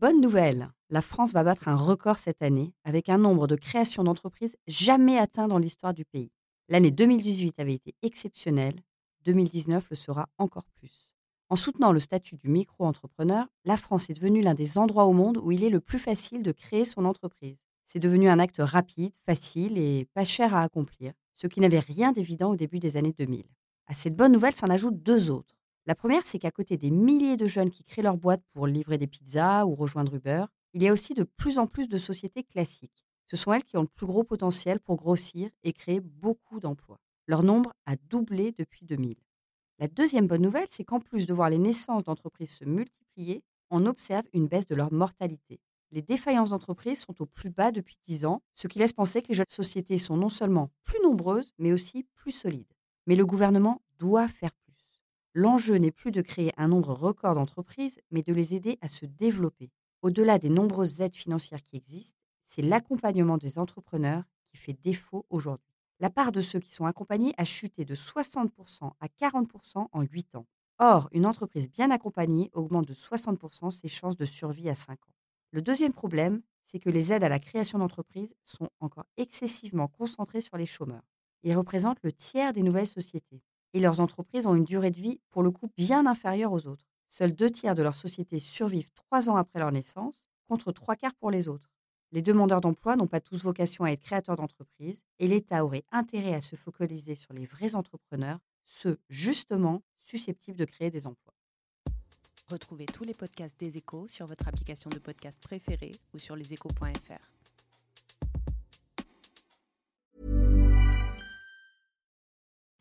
Bonne nouvelle, la France va battre un record cette année avec un nombre de créations d'entreprises jamais atteint dans l'histoire du pays. L'année 2018 avait été exceptionnelle, 2019 le sera encore plus. En soutenant le statut du micro-entrepreneur, la France est devenue l'un des endroits au monde où il est le plus facile de créer son entreprise. C'est devenu un acte rapide, facile et pas cher à accomplir, ce qui n'avait rien d'évident au début des années 2000. À cette bonne nouvelle s'en ajoutent deux autres. La première, c'est qu'à côté des milliers de jeunes qui créent leur boîte pour livrer des pizzas ou rejoindre Uber, il y a aussi de plus en plus de sociétés classiques. Ce sont elles qui ont le plus gros potentiel pour grossir et créer beaucoup d'emplois. Leur nombre a doublé depuis 2000. La deuxième bonne nouvelle, c'est qu'en plus de voir les naissances d'entreprises se multiplier, on observe une baisse de leur mortalité. Les défaillances d'entreprises sont au plus bas depuis 10 ans, ce qui laisse penser que les jeunes sociétés sont non seulement plus nombreuses, mais aussi plus solides. Mais le gouvernement doit faire. L'enjeu n'est plus de créer un nombre record d'entreprises, mais de les aider à se développer. Au-delà des nombreuses aides financières qui existent, c'est l'accompagnement des entrepreneurs qui fait défaut aujourd'hui. La part de ceux qui sont accompagnés a chuté de 60% à 40% en 8 ans. Or, une entreprise bien accompagnée augmente de 60% ses chances de survie à 5 ans. Le deuxième problème, c'est que les aides à la création d'entreprises sont encore excessivement concentrées sur les chômeurs. Ils représentent le tiers des nouvelles sociétés et leurs entreprises ont une durée de vie pour le coup bien inférieure aux autres. Seuls deux tiers de leurs sociétés survivent trois ans après leur naissance, contre trois quarts pour les autres. Les demandeurs d'emploi n'ont pas tous vocation à être créateurs d'entreprises et l'État aurait intérêt à se focaliser sur les vrais entrepreneurs, ceux justement susceptibles de créer des emplois. Retrouvez tous les podcasts des échos sur votre application de podcast préférée ou sur leséchos.fr.